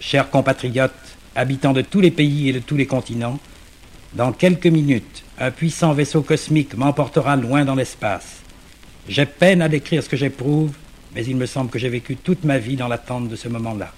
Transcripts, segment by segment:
Chers compatriotes, habitants de tous les pays et de tous les continents, dans quelques minutes, un puissant vaisseau cosmique m'emportera loin dans l'espace. J'ai peine à décrire ce que j'éprouve, mais il me semble que j'ai vécu toute ma vie dans l'attente de ce moment-là.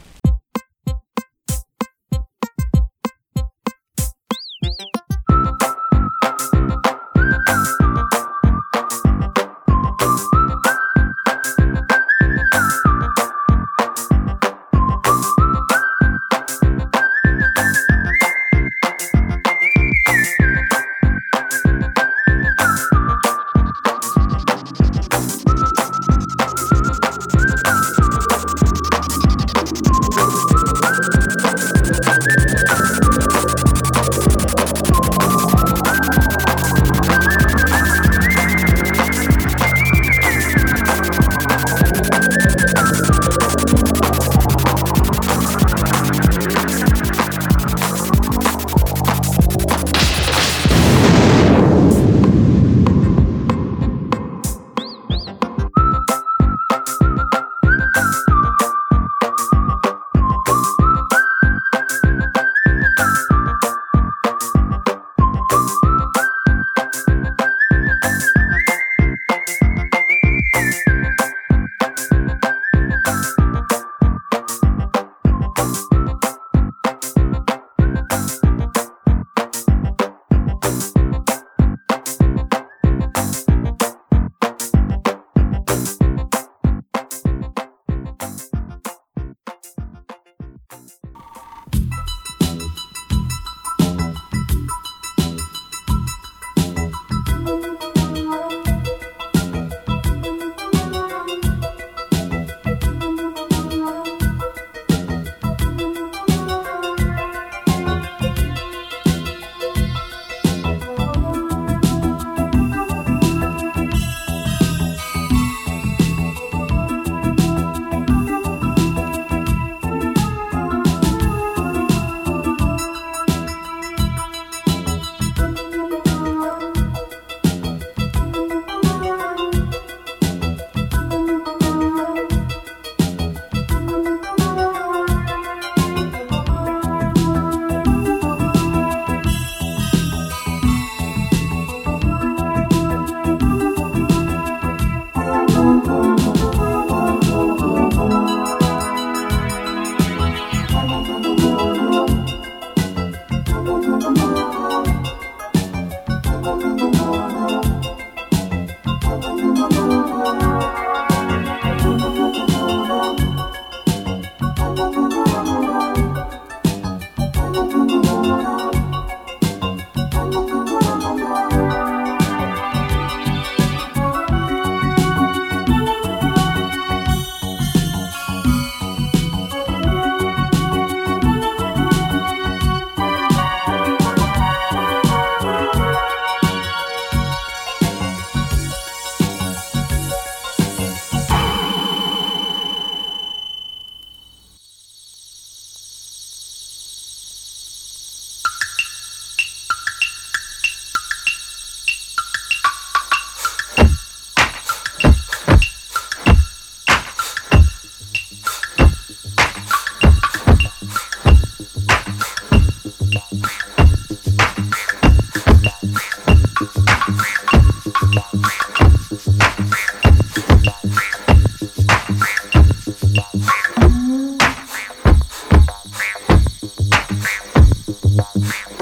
Wow.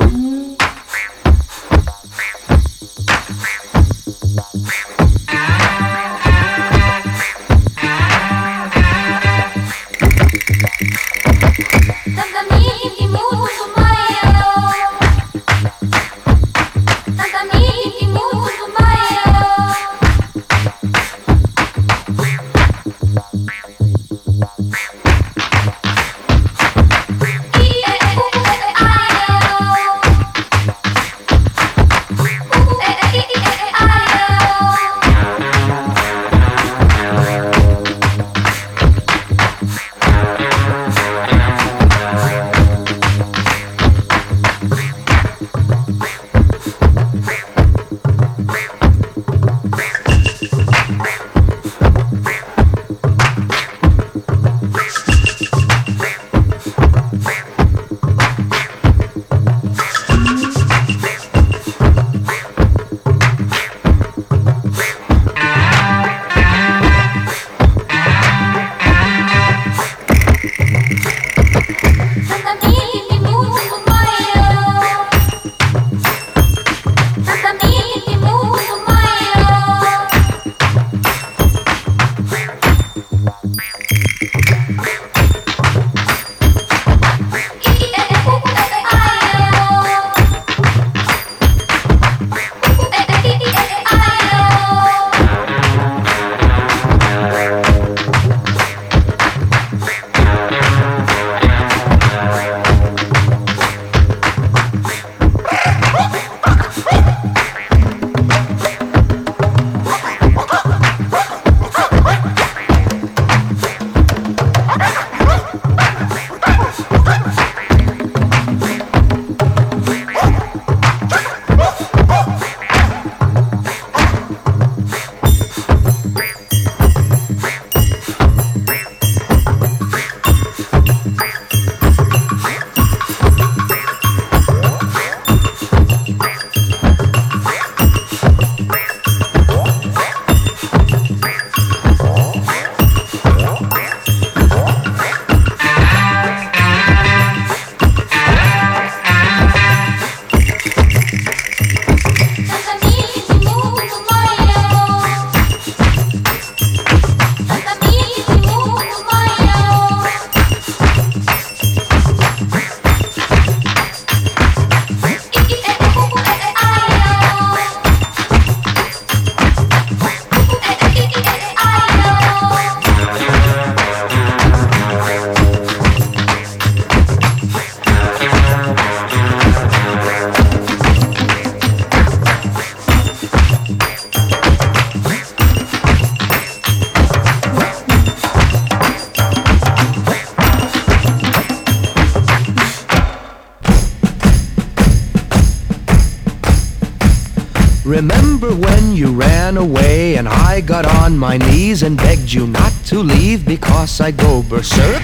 Begged you not to leave because I go berserk?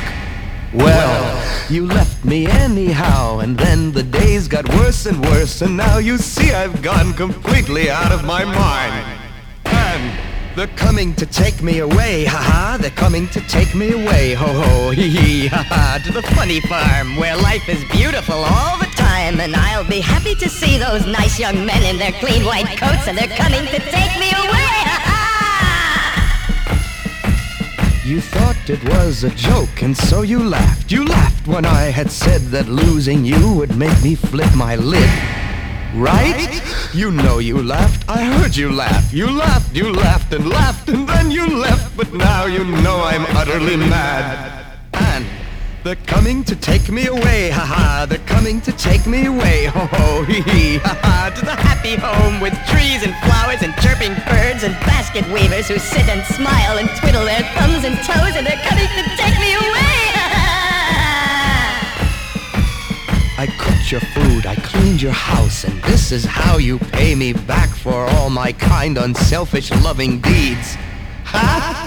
Well, you left me anyhow, and then the days got worse and worse, and now you see I've gone completely out of my mind. And they're coming to take me away, haha, they're coming to take me away, ho ho, hee hee, haha, to the funny farm where life is beautiful all the time, and I'll be happy to see those nice young men in their clean white coats, and they're coming to take me You thought it was a joke, and so you laughed. You laughed when I had said that losing you would make me flip my lid. Right? You know you laughed. I heard you laugh. You laughed, you laughed and laughed, and then you left. But now you know I'm utterly mad. They're coming to take me away, haha. They're coming to take me away, ho ho, hee hee, haha. To the happy home with trees and flowers and chirping birds and basket weavers who sit and smile and twiddle their thumbs and toes, and they're coming to take me away, I cooked your food, I cleaned your house, and this is how you pay me back for all my kind, unselfish, loving deeds. Ha!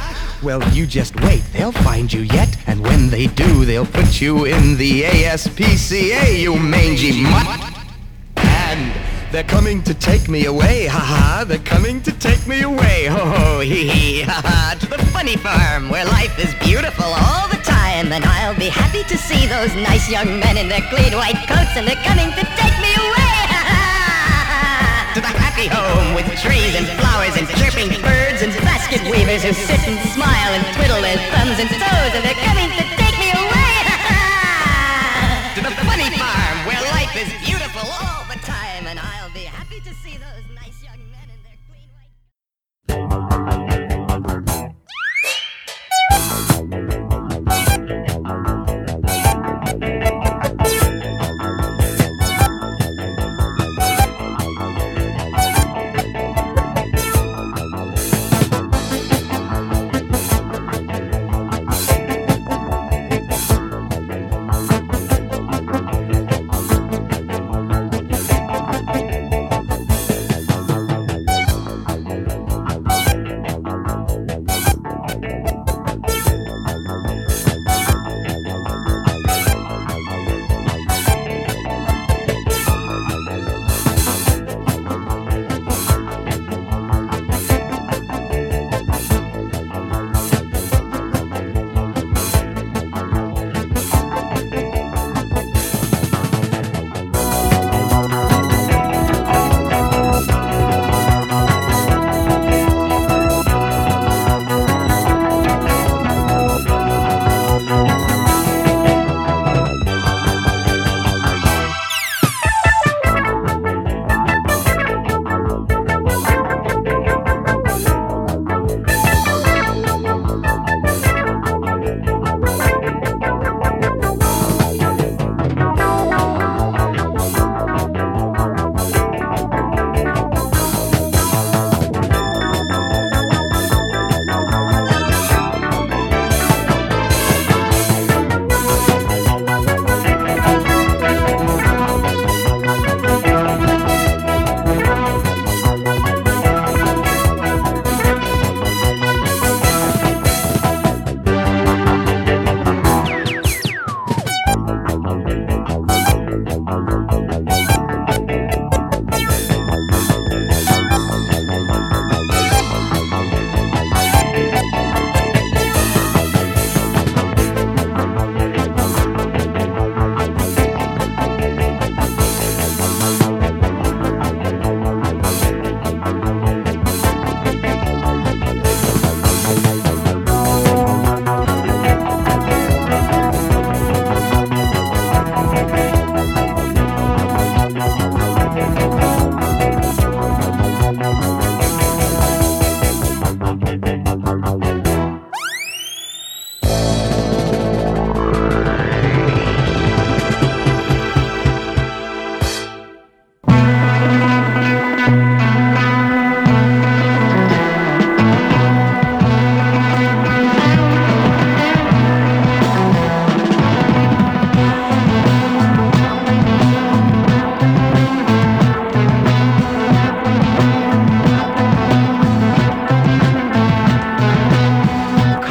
Well, you just wait, they'll find you yet, and when they do, they'll put you in the ASPCA, you mangy mutt. And they're coming to take me away, haha, they're coming to take me away, ho ho, hee hee, haha, to the funny farm where life is beautiful all the time, and I'll be happy to see those nice young men in their clean white coats, and they're coming to take me away, Ha ha. to the happy home with trees and flowers and chirping birds and basket weavers who sit and smile and twiddle their thumbs and toes, and they're coming to take me away to the funny farm where life is beautiful all the time, and I'll be happy to see those nice young men in their clean white.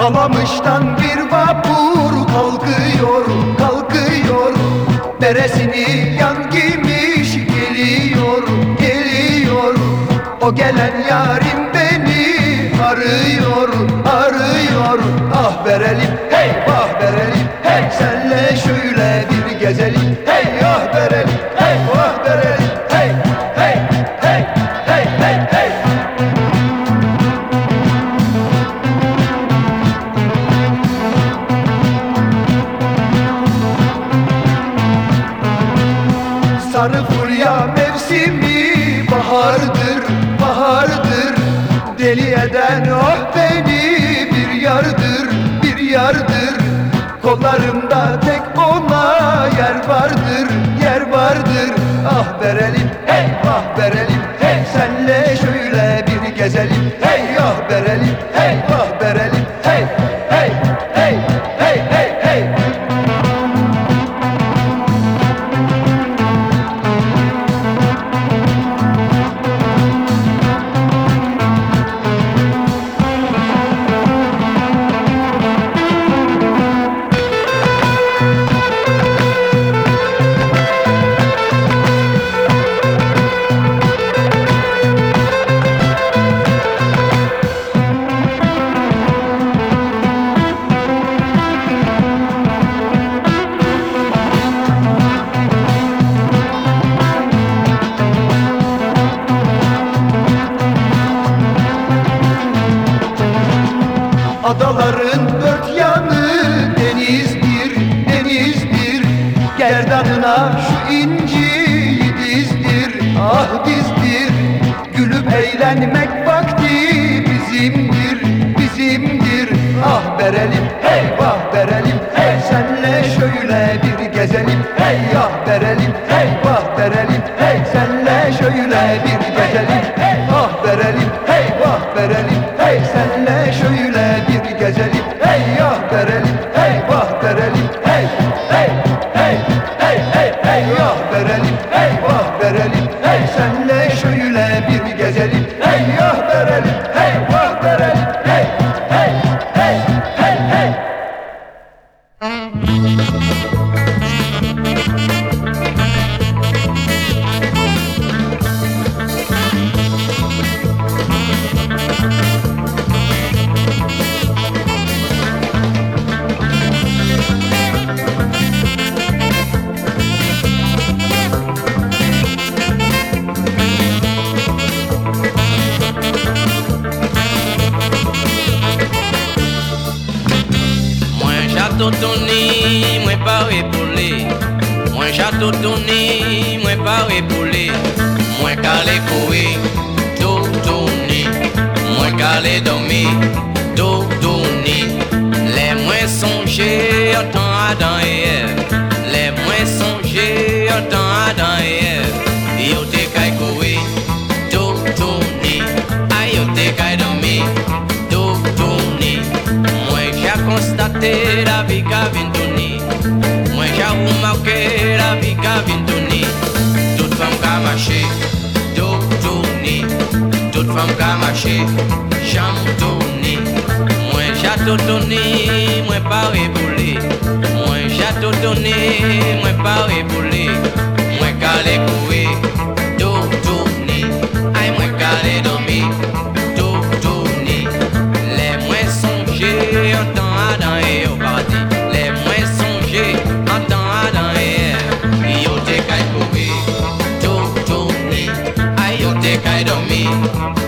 Kalamış'tan bir vapur kalkıyor, kalkıyor. Deresini yan giymiş geliyor, geliyor. O gelen yarim verelim Hey ah verelim. Hey! Senle şöyle bir gezelim Hey ah verelim. gezelim Hey yah verelim. Hey ah,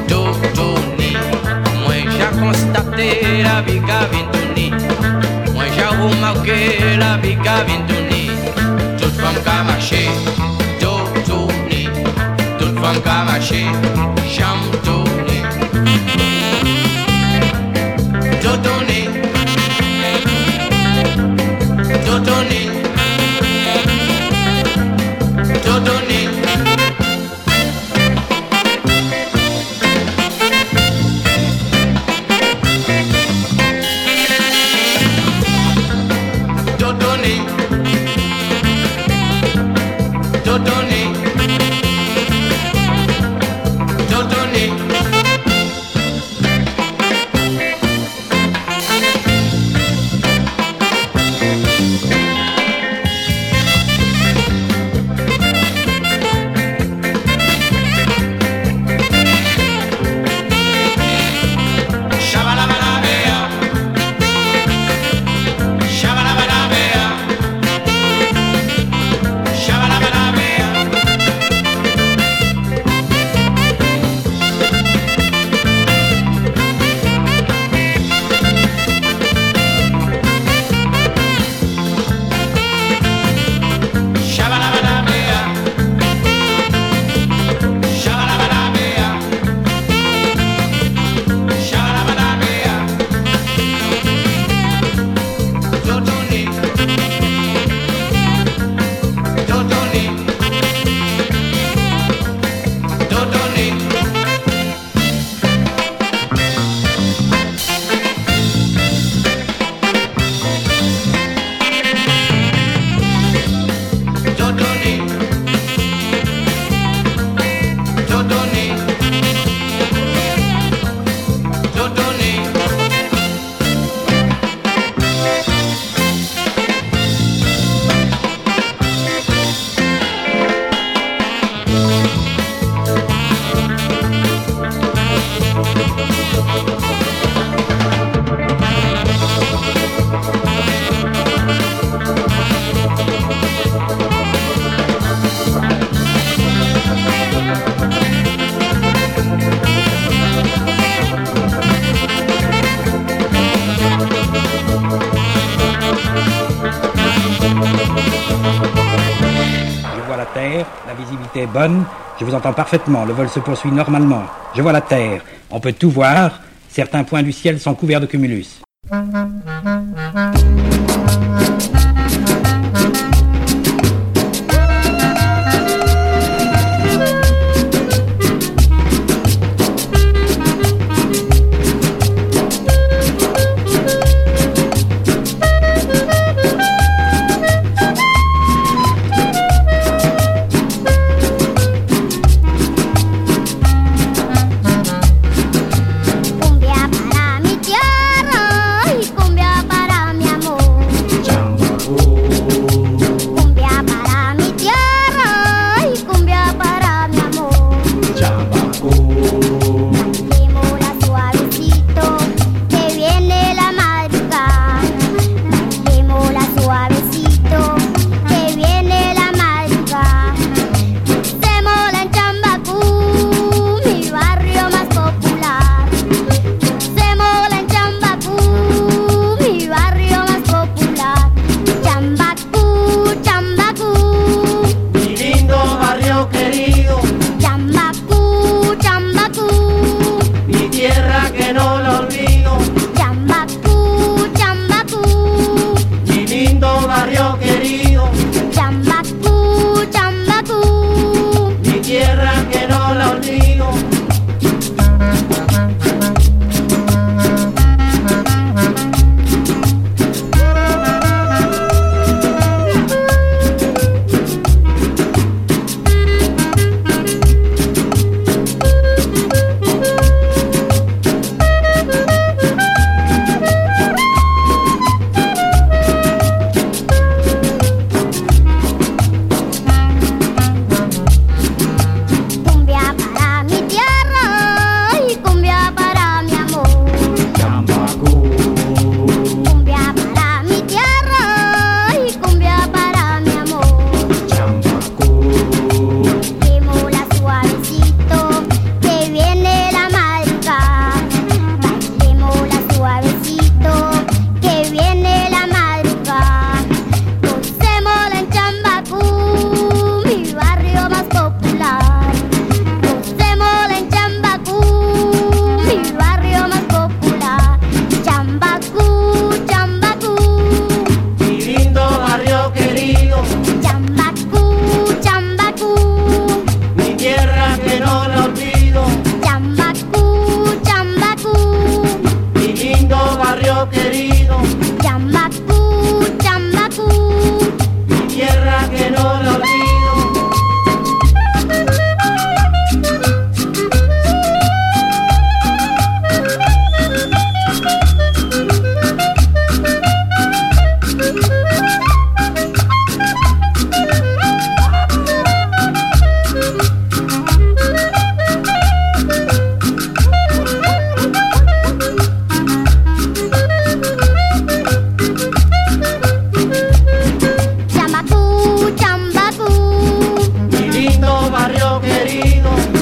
totoni Mwen ja konstate la vi gavintouni Mwen ja remake la vi gavintouni Tout fam ka mache, Tout fam ka jam bonne. Je vous entends parfaitement. Le vol se poursuit normalement. Je vois la Terre. On peut tout voir. Certains points du ciel sont couverts de cumulus. Cristo.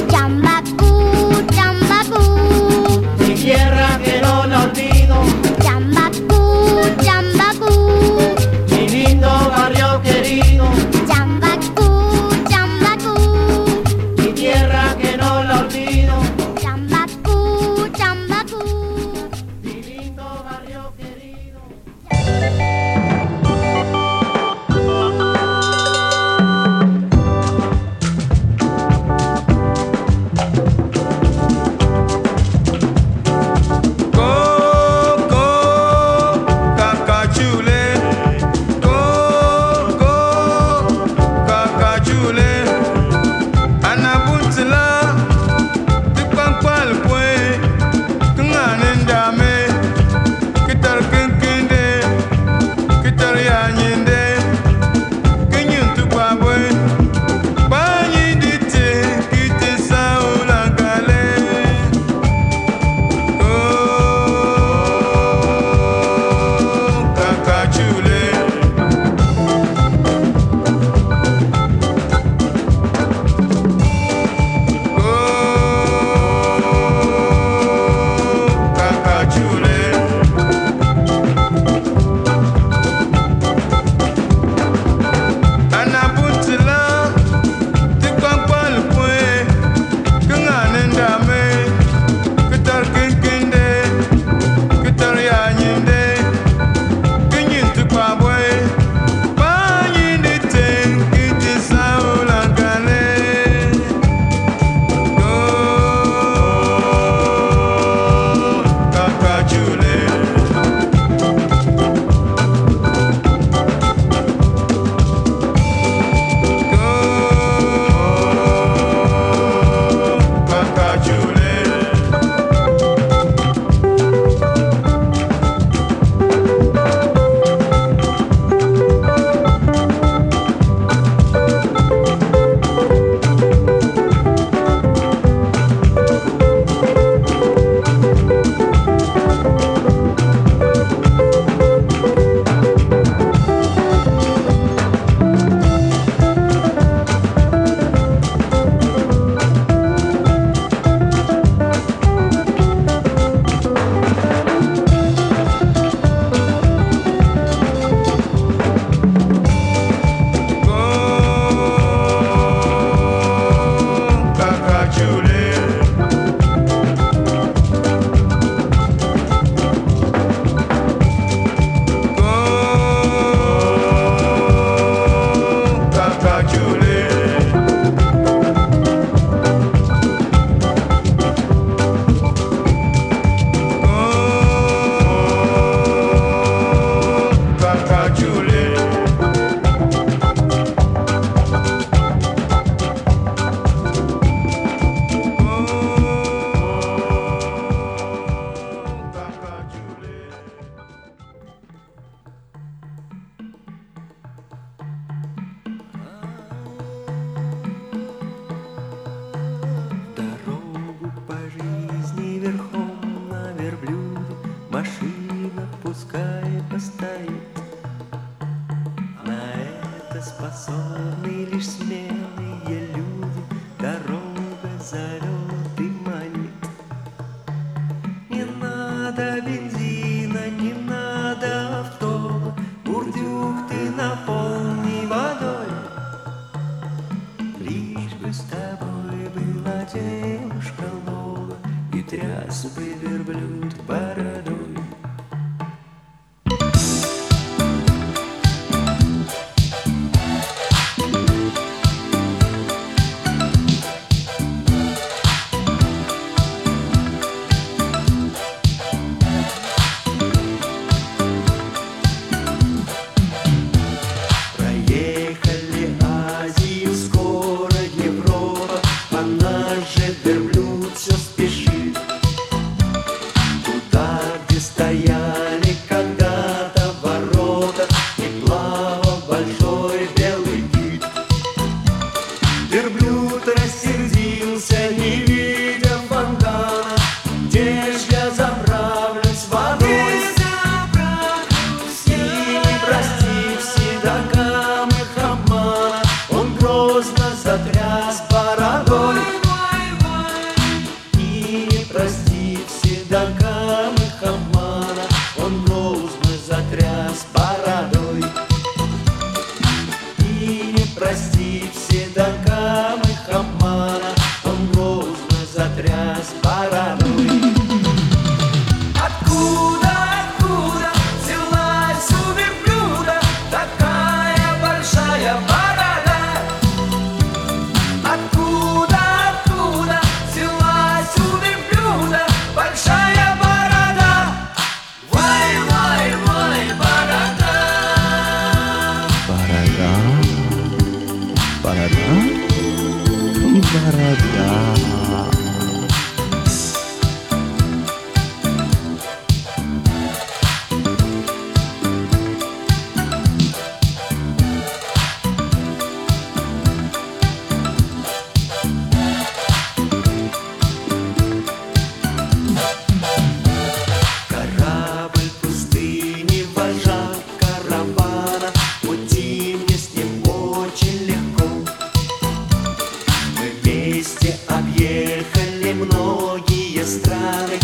Многие страны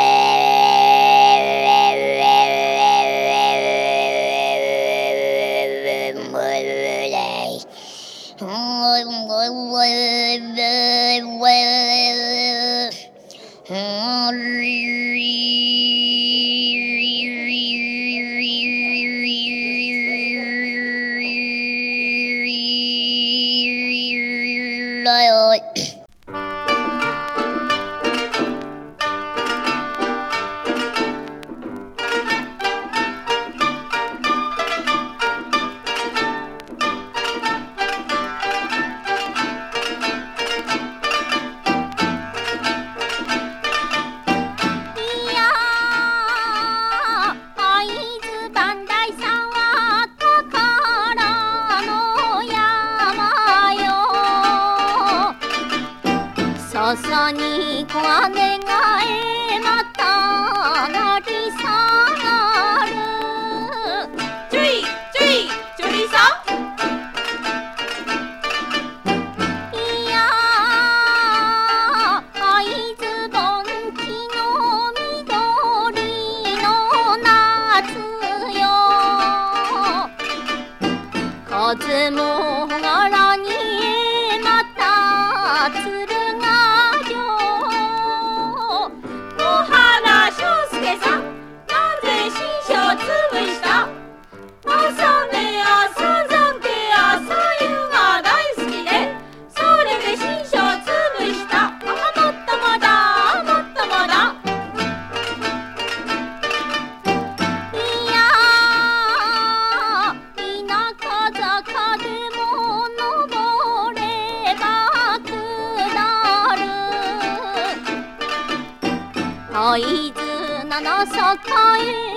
sakayım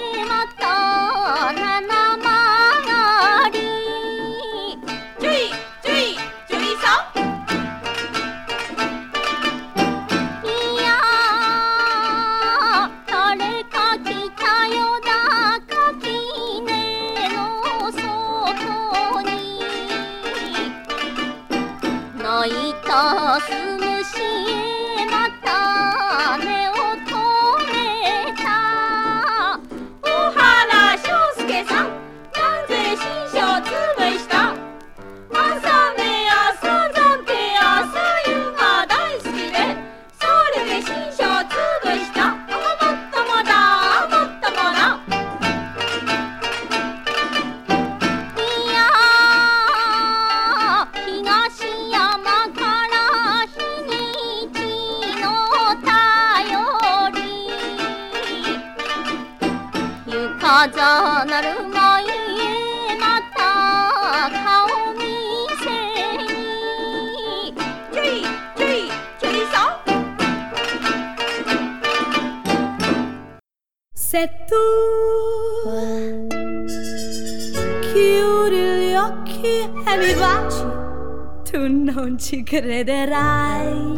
ci crederai.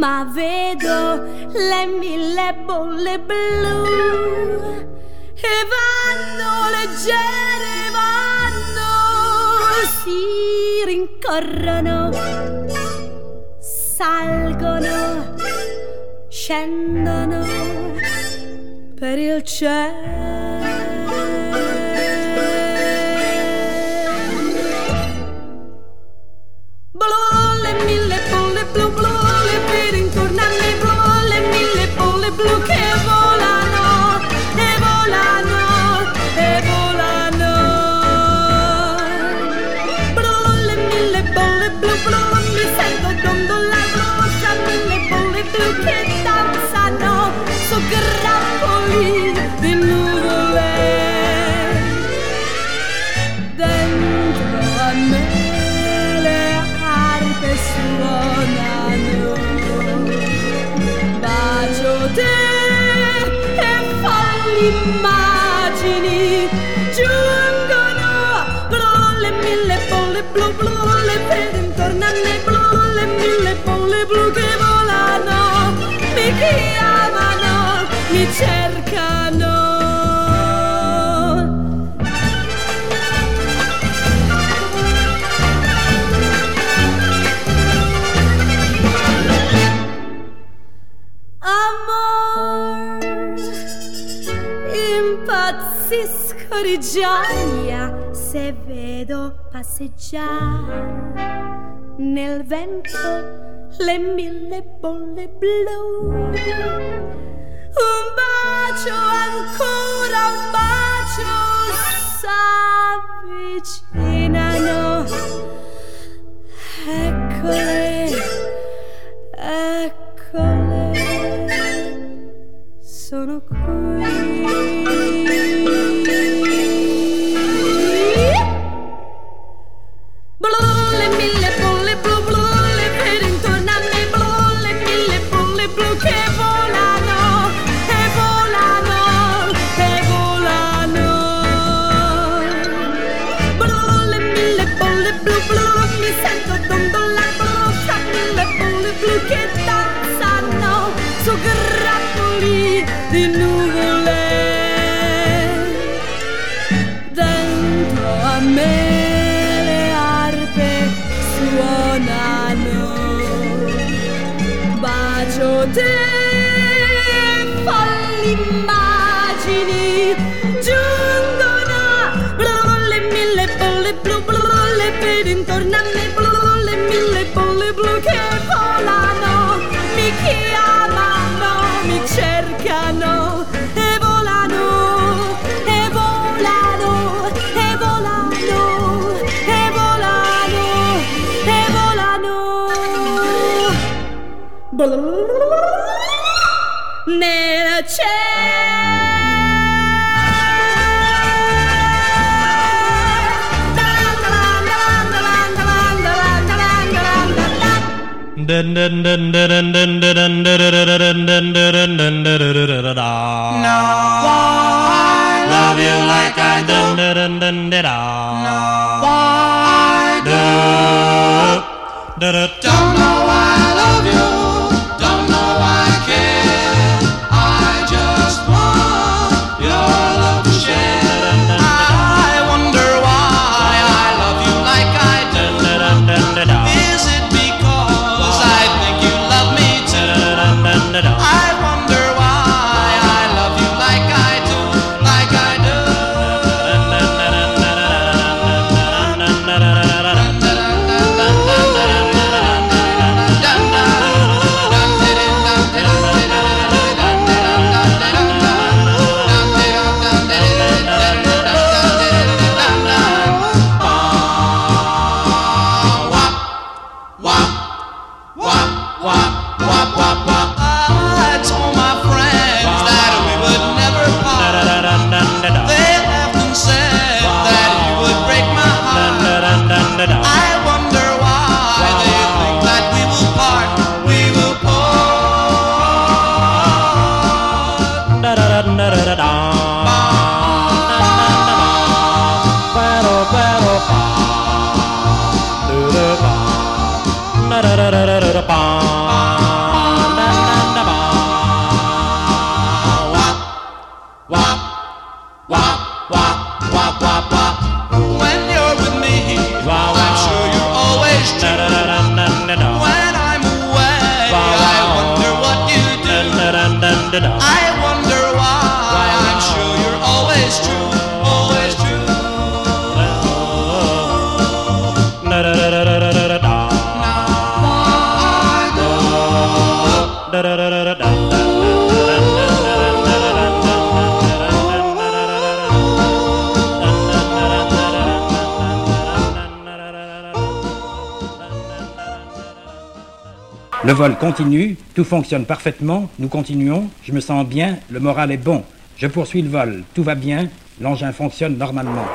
Ma vedo le mille bolle blu e vanno leggere, vanno, si rincorrono passeggiare nel vento le mille bolle blu. Un bacio ancora, un bacio, sa di nuvole dentro a me le arpe suonano. Bacio te nella Now No, I love you like I do. No, I do. Don't know. Le vol continue, tout fonctionne parfaitement, nous continuons, je me sens bien, le moral est bon. Je poursuis le vol, tout va bien, l'engin fonctionne normalement.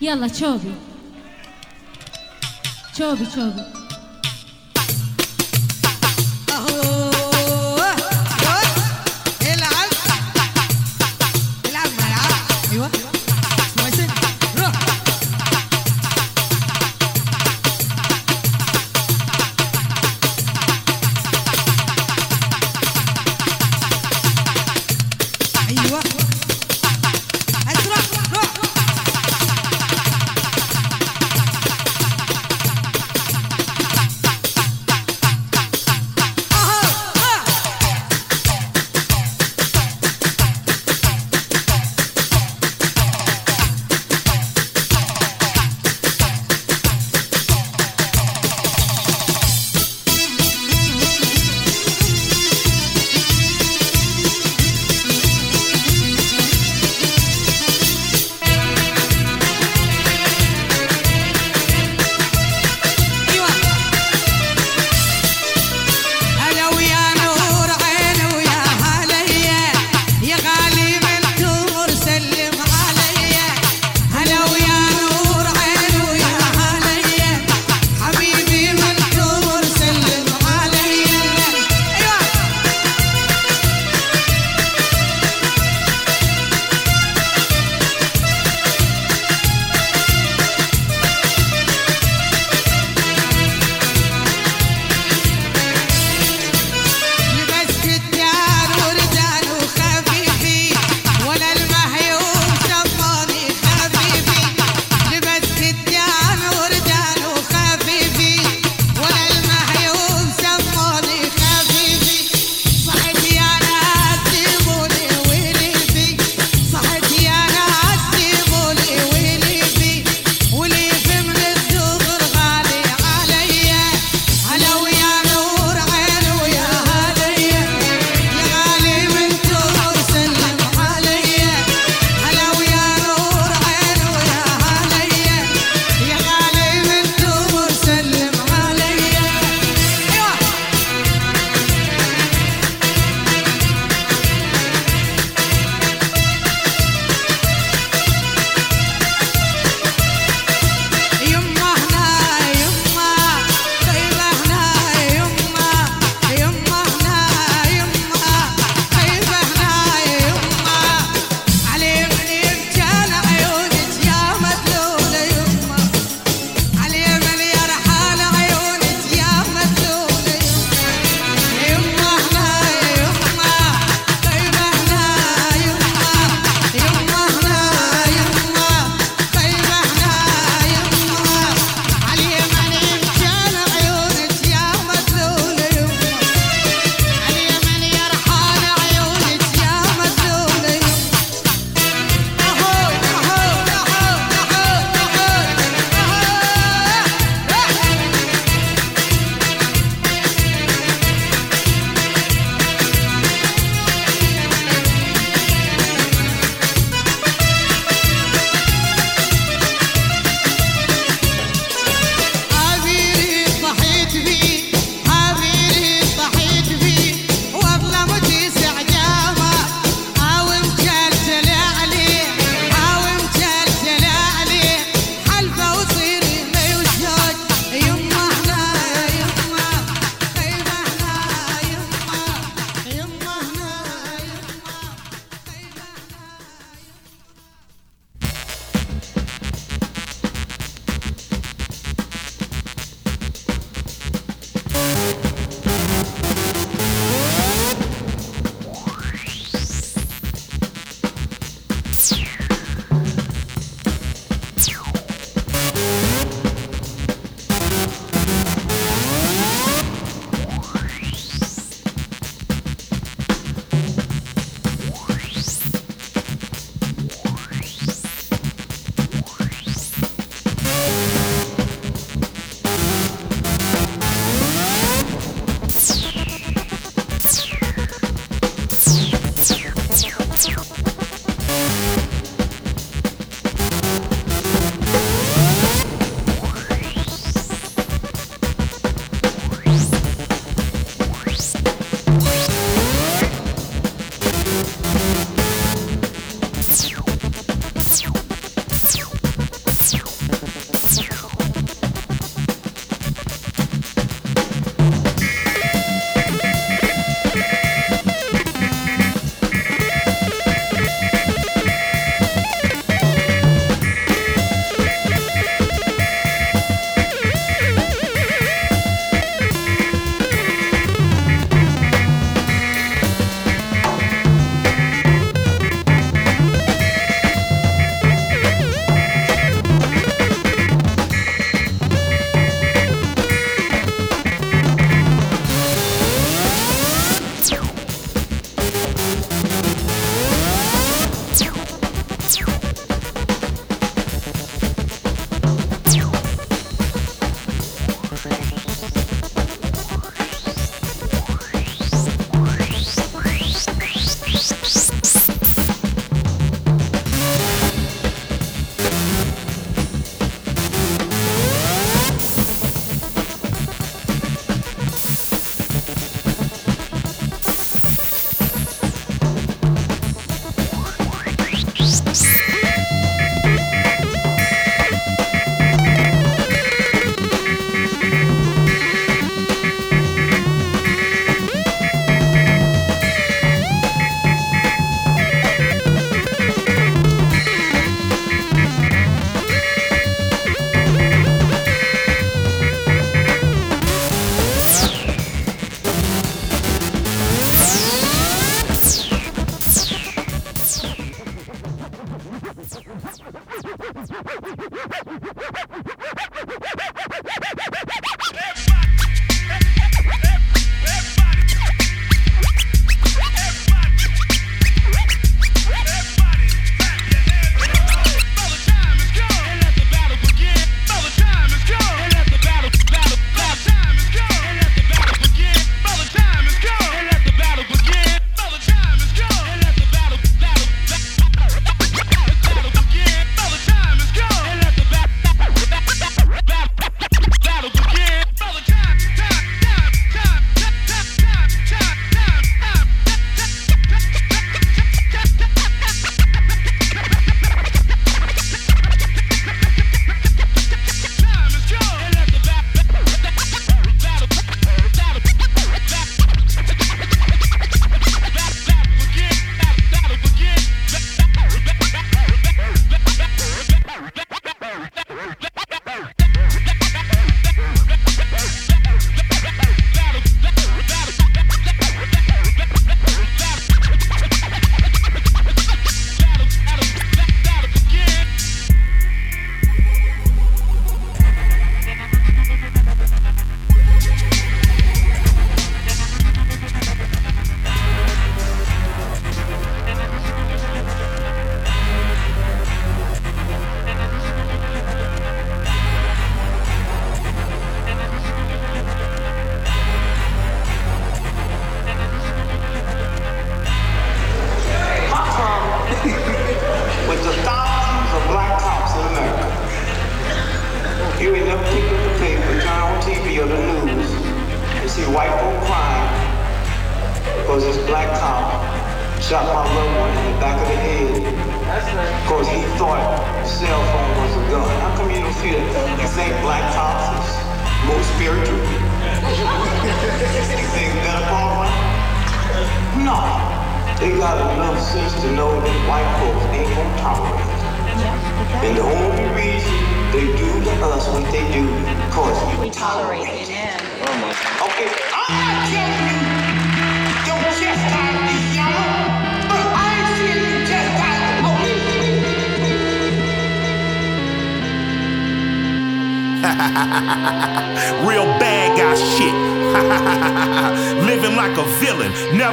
يلا تشوبي تشوبي تشوبي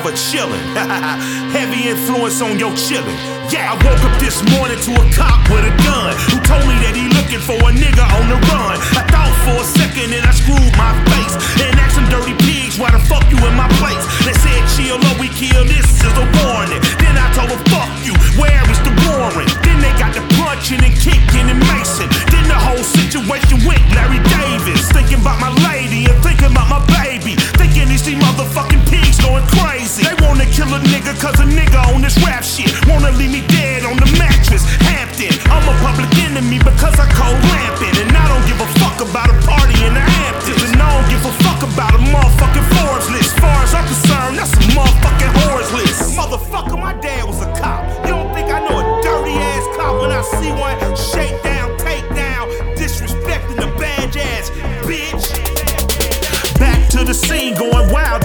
never chillin'. Heavy influence on your chillin'. Yeah, I woke up this morning to a cop with a gun who told me that he looking for a nigga on the run. I thought for a second and I screwed my face and asked some dirty pigs why the fuck you in my place. They said chill or we kill. This is a warning. Then I told them fuck you. Where is the warrant? They got the punching and kicking and macing. Then the whole situation went Larry Davis. Thinking about my lady and thinking about my baby. Thinking these motherfucking pigs going crazy. They wanna kill a nigga cause a nigga on this rap shit. Wanna leave me dead on the mattress. Hampton. I'm a public enemy because I cold lamping. And I don't give a fuck about a party in the Hamptons. And I don't give a fuck about a motherfucking Forbes list. As far as I'm concerned, see one? Disrespecting the badge ass bitch. Back to the scene, going wild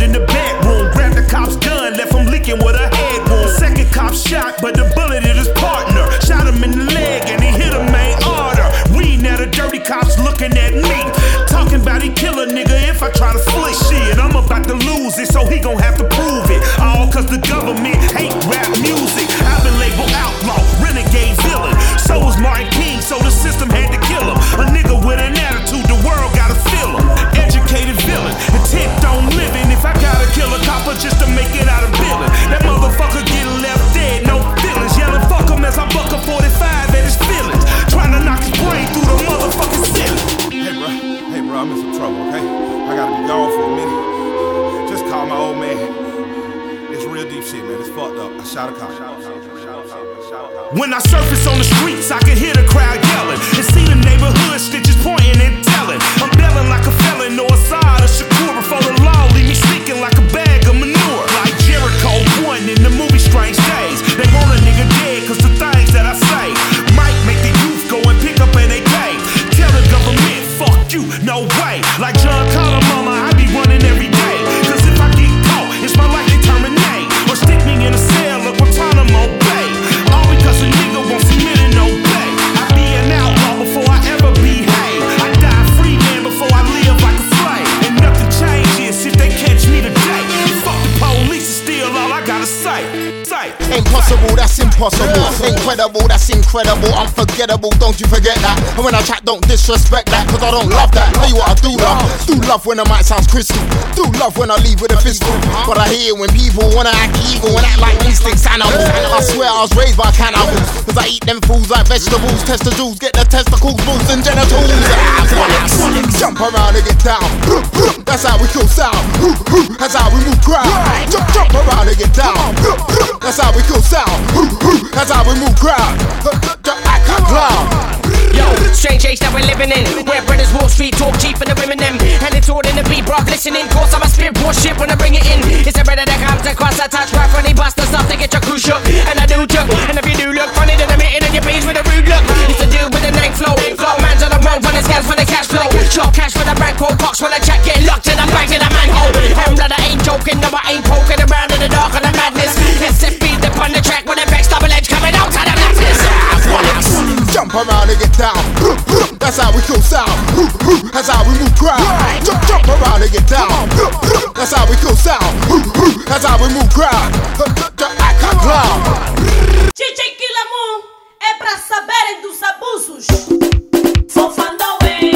Love when the mic sounds crystal. Do love when I leave with a pistol. But I hear when people wanna act evil and act like instincts animals. I swear I was raised by cannibals. Cause I eat them fools like vegetables. Test the jewels, get the testicles, balls, and genitals. Jump around and get down. That's how we kill sound. That's how we move crowd. Jump, jump around and get down. That's how we kill sound. That's how we move crowd. In bruv, listening Cause I'm a spit shit when I bring it in. It's a brother that comes across a touch Right when he bust the stuff to get your crew shook. And I do joke, and if you do look funny Then I'm hitting on your beans with a rude look. It's a dude with a neck flow. Flow man's on the run for the scans for the cash flow. Shot cash for the bank roll box when the check. Get locked And I'm back in the manhole. And blood, I ain't joking, no I ain't poking around in the dark of the madness. SFB the on the track with a vex double edge coming out of the blackness Jump around and get down. That's how we kill sound. That's how we move crowd. Jump, jump around and get down. That's how we kill sound. That's how we move crowd. Act a clown. DJ Quilamu é pra saberem dos abusos. Fofandoe, fofandoe.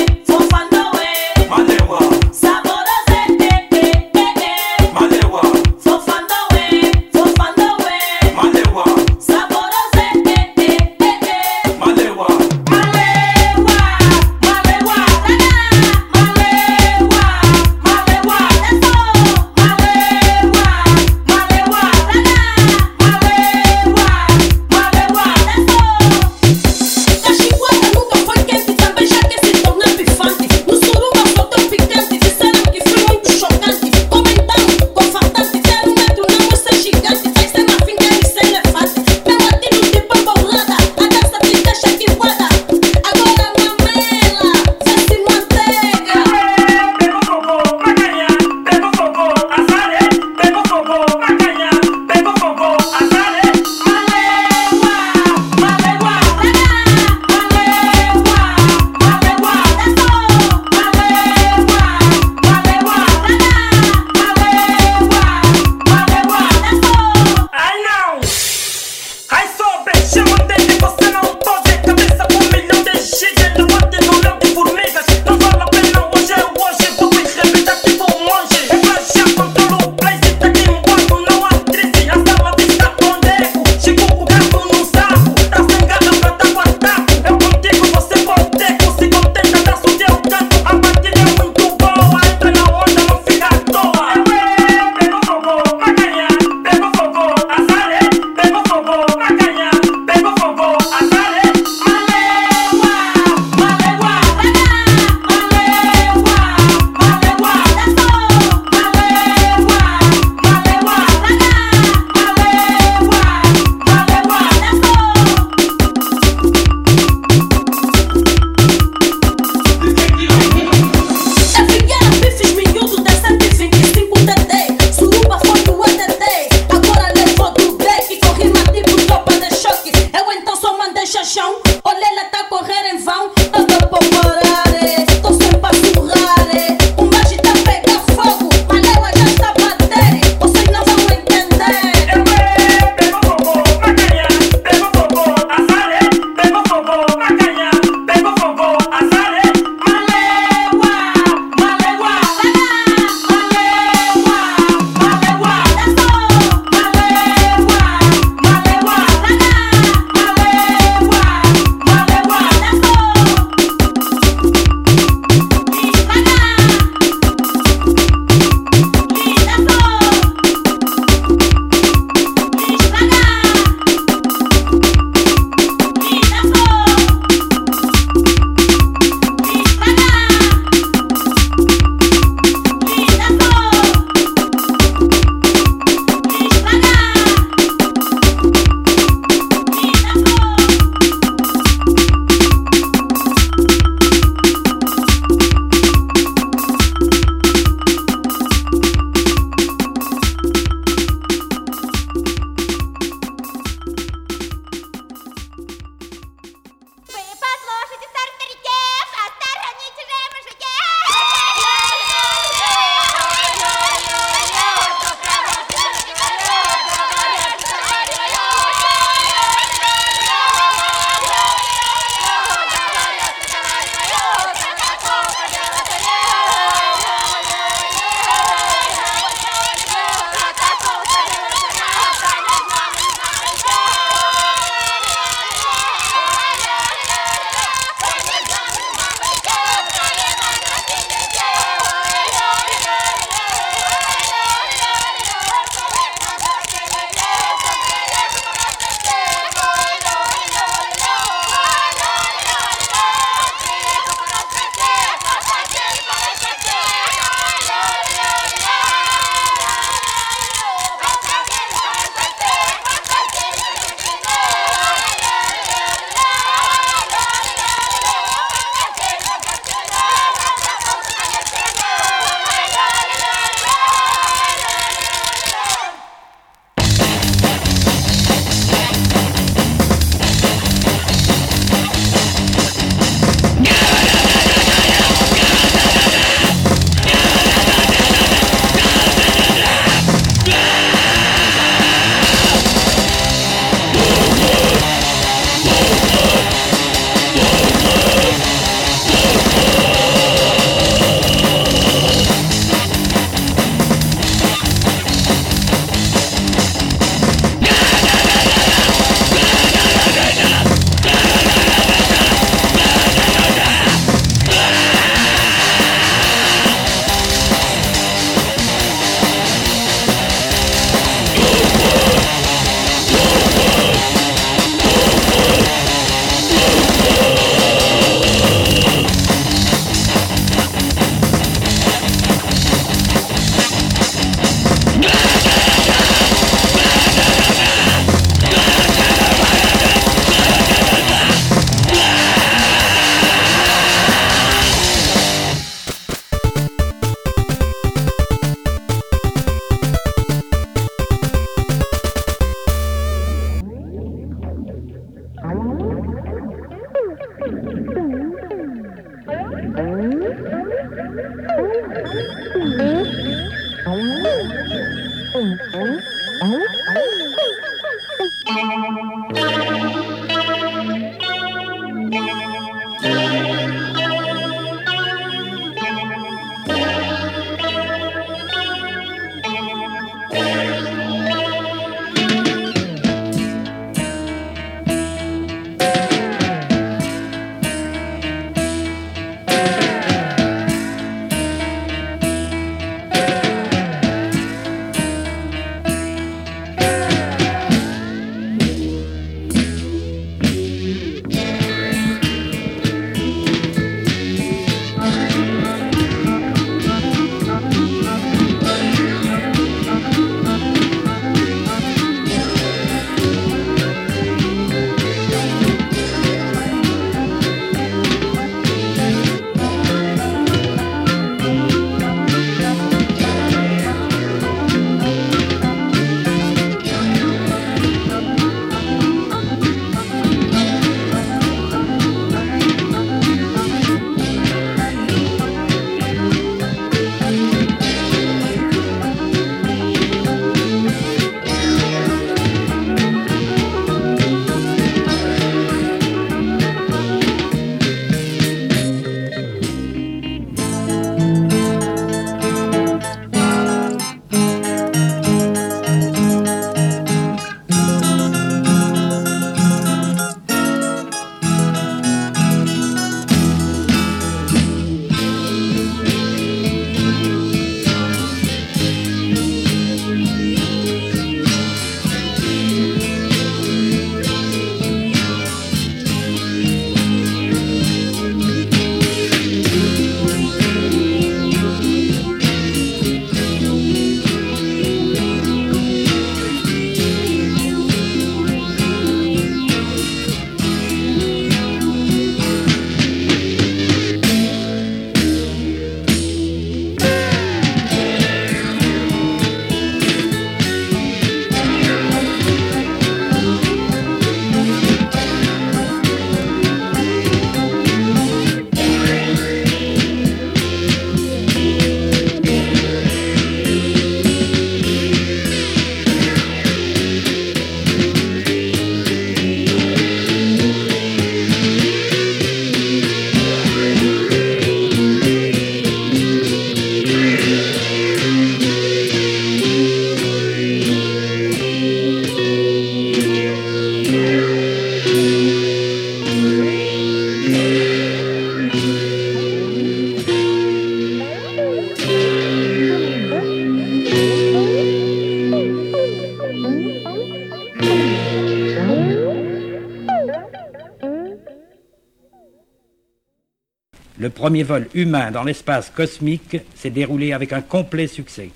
Premier vol humain dans l'espace cosmique s'est déroulé avec un complet succès.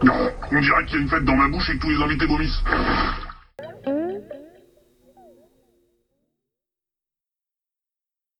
On dirait qu'il y a une fête dans ma bouche et que tous les invités vomissent.